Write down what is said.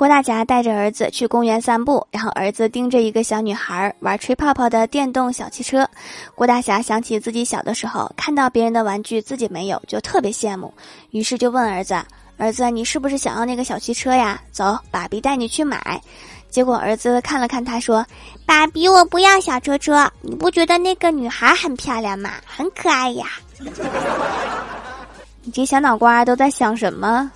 郭大侠带着儿子去公园散步，然后儿子盯着一个小女孩玩吹泡泡的电动小汽车。郭大侠想起自己小的时候，看到别人的玩具自己没有，就特别羡慕。于是就问儿子：「儿子，你是不是想要那个小汽车呀？走，爸比带你去买！」结果儿子看了看他说：「爸比我不要小车车，你不觉得那个女孩很漂亮吗？很可爱呀！」你这小脑瓜都在想什么？